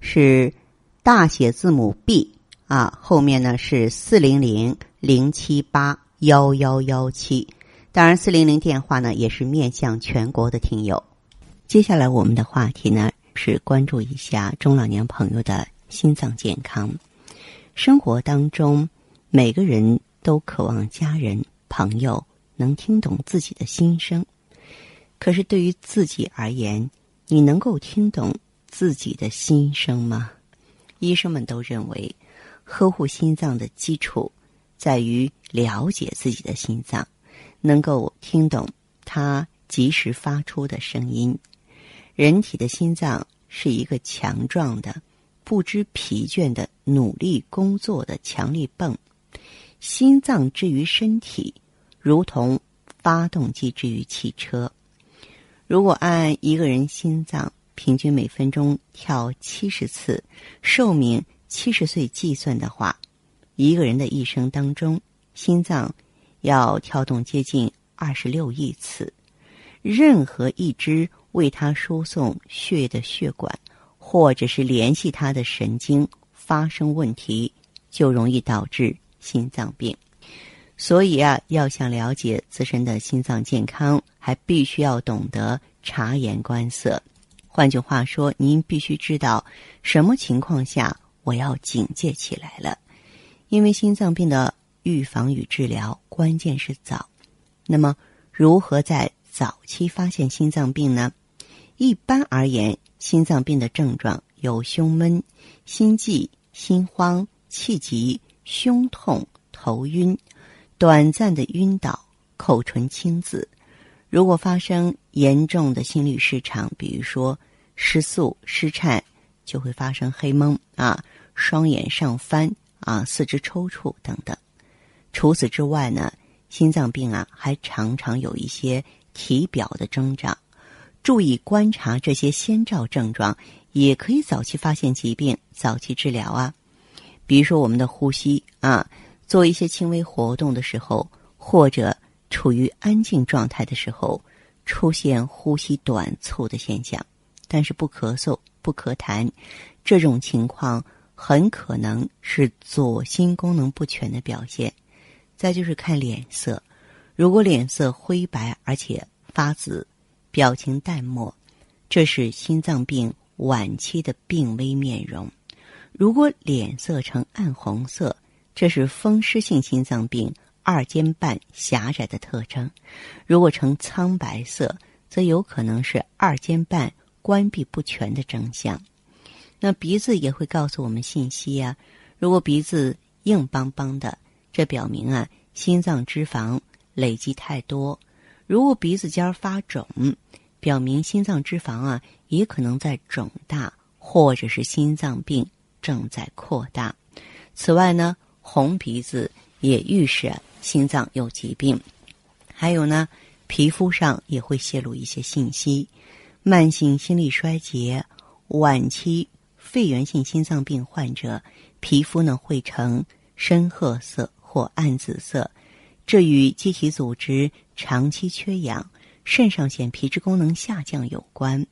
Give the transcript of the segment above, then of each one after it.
是大写字母 B 啊，后面呢是四零零零七八幺幺幺七。当然，四零零电话呢也是面向全国的听友。接下来我们的话题呢。是关注一下中老年朋友的心脏健康。生活当中，每个人都渴望家人朋友能听懂自己的心声。可是对于自己而言，你能够听懂自己的心声吗？医生们都认为，呵护心脏的基础在于了解自己的心脏，能够听懂它及时发出的声音。人体的心脏是一个强壮的、不知疲倦的努力工作的强力泵。心脏之于身体，如同发动机之于汽车。如果按一个人心脏平均每分钟跳七十次，寿命七十岁计算的话，一个人的一生当中，心脏要跳动接近二十六亿次。任何一支为他输送血液的血管，或者是联系他的神经发生问题，就容易导致心脏病。所以啊，要想了解自身的心脏健康，还必须要懂得察言观色。换句话说，您必须知道什么情况下我要警戒起来了。因为心脏病的预防与治疗关键是早。那么，如何在早期发现心脏病呢？一般而言，心脏病的症状有胸闷、心悸、心慌、气急、胸痛、头晕、短暂的晕倒、口唇青紫。如果发生严重的心律失常，比如说失速、失颤，就会发生黑蒙啊、双眼上翻啊、四肢抽搐等等。除此之外呢，心脏病啊还常常有一些。体表的征兆，注意观察这些先兆症状，也可以早期发现疾病，早期治疗啊。比如说我们的呼吸啊，做一些轻微活动的时候，或者处于安静状态的时候，出现呼吸短促的现象，但是不咳嗽、不咳痰，这种情况很可能是左心功能不全的表现。再就是看脸色。如果脸色灰白而且发紫，表情淡漠，这是心脏病晚期的病危面容；如果脸色呈暗红色，这是风湿性心脏病二尖瓣狭窄的特征；如果呈苍白色，则有可能是二尖瓣关闭不全的征象。那鼻子也会告诉我们信息呀。如果鼻子硬邦邦的，这表明啊，心脏脂肪。累积太多，如果鼻子尖发肿，表明心脏脂肪啊也可能在肿大，或者是心脏病正在扩大。此外呢，红鼻子也预示心脏有疾病。还有呢，皮肤上也会泄露一些信息。慢性心力衰竭、晚期肺源性心脏病患者，皮肤呢会呈深褐色或暗紫色。这与机体组织长期缺氧、肾上腺皮质功能下降有关。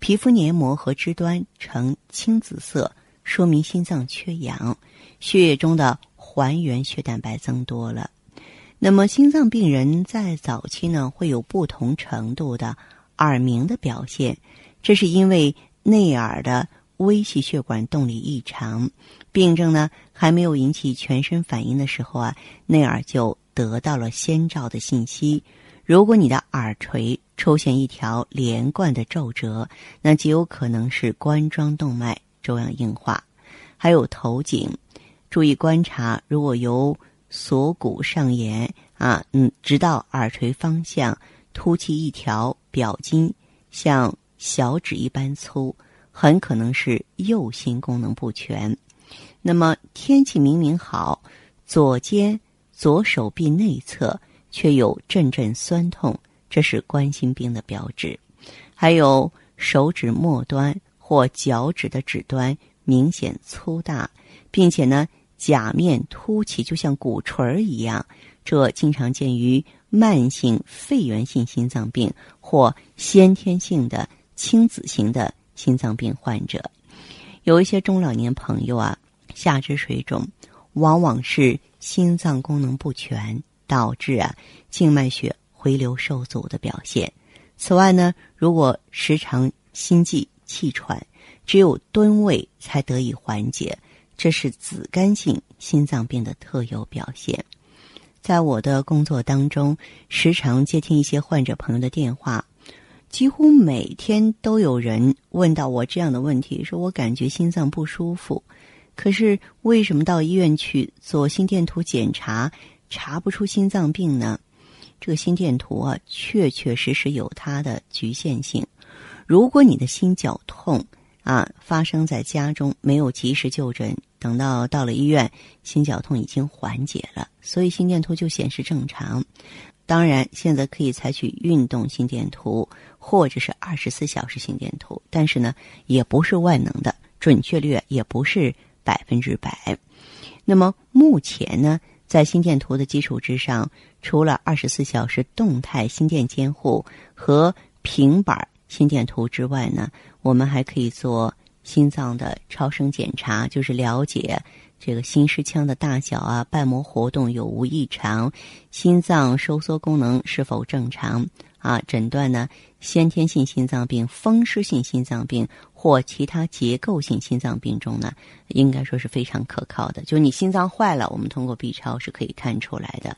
皮肤黏膜和肢端呈青紫色，说明心脏缺氧，血液中的还原血蛋白增多了。那么，心脏病人在早期呢，会有不同程度的耳鸣的表现，这是因为内耳的微细血管动力异常。病症呢还没有引起全身反应的时候啊，内耳就。得到了先兆的信息。如果你的耳垂出现一条连贯的皱褶，那极有可能是冠状动脉粥样硬化。还有头颈，注意观察，如果由锁骨上沿啊，嗯，直到耳垂方向凸起一条表筋，像小指一般粗，很可能是右心功能不全。那么天气明明好，左肩、左手臂内侧却有阵阵酸痛，这是冠心病的标志。还有手指末端或脚趾的指端明显粗大，并且呢甲面凸起，就像鼓槌儿一样。这经常见于慢性肺源性心脏病或先天性的青紫型的心脏病患者。有一些中老年朋友啊。下肢水肿，往往是心脏功能不全导致啊静脉血回流受阻的表现。此外呢，如果时常心悸气喘，只有蹲位才得以缓解，这是紫绀性心脏病的特有表现。在我的工作当中，时常接听一些患者朋友的电话，几乎每天都有人问到我这样的问题：说我感觉心脏不舒服。可是为什么到医院去做心电图检查查不出心脏病呢？这个心电图啊，确确实实有它的局限性。如果你的心绞痛啊发生在家中，没有及时就诊，等到到了医院，心绞痛已经缓解了，所以心电图就显示正常。当然，现在可以采取运动心电图或者是二十四小时心电图，但是呢，也不是万能的，准确率也不是。百分之百。那么目前呢，在心电图的基础之上，除了二十四小时动态心电监护和平板心电图之外呢，我们还可以做心脏的超声检查，就是了解这个心室腔的大小啊、瓣膜活动有无异常、心脏收缩功能是否正常。啊，诊断呢，先天性心脏病、风湿性心脏病或其他结构性心脏病中呢，应该说是非常可靠的。就你心脏坏了，我们通过 B 超是可以看出来的。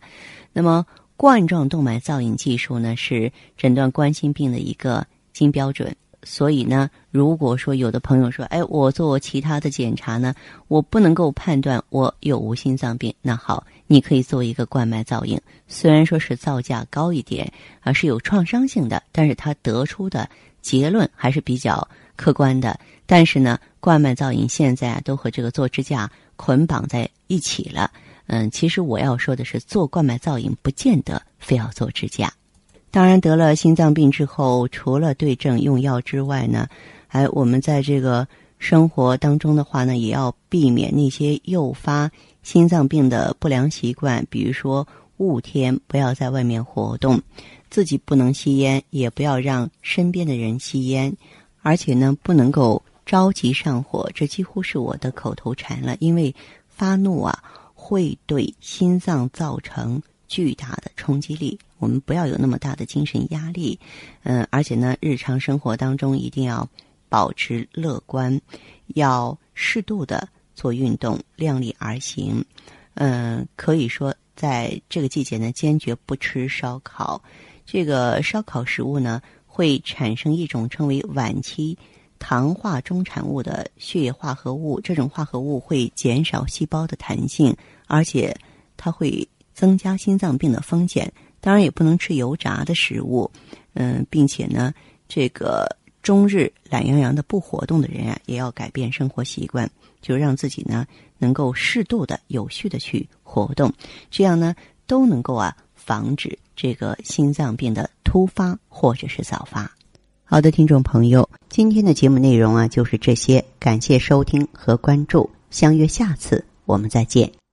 那么冠状动脉造影技术呢，是诊断冠心病的一个金标准。所以呢，如果说有的朋友说，哎，我做其他的检查呢，我不能够判断我有无心脏病，那好，你可以做一个冠脉造影，虽然说是造价高一点，啊是有创伤性的，但是它得出的结论还是比较客观的。但是呢，冠脉造影现在都和这个做支架捆绑在一起了。嗯，其实我要说的是，做冠脉造影不见得非要做支架。当然，得了心脏病之后，除了对症用药之外呢，还我们在这个生活当中的话呢，也要避免那些诱发心脏病的不良习惯，比如说雾天不要在外面活动，自己不能吸烟，也不要让身边的人吸烟，而且呢，不能够着急上火，这几乎是我的口头禅了。因为发怒啊，会对心脏造成巨大的冲击力。我们不要有那么大的精神压力，嗯，而且呢，日常生活当中一定要保持乐观，要适度的做运动，量力而行。嗯，可以说在这个季节呢，坚决不吃烧烤。这个烧烤食物呢，会产生一种称为晚期糖化中产物的血液化合物，这种化合物会减少细胞的弹性，而且它会增加心脏病的风险。当然也不能吃油炸的食物，嗯，并且呢，这个终日懒洋洋的不活动的人啊，也要改变生活习惯，就让自己呢能够适度的、有序的去活动，这样呢都能够啊防止这个心脏病的突发或者是早发。好的，听众朋友，今天的节目内容啊就是这些，感谢收听和关注，相约下次我们再见。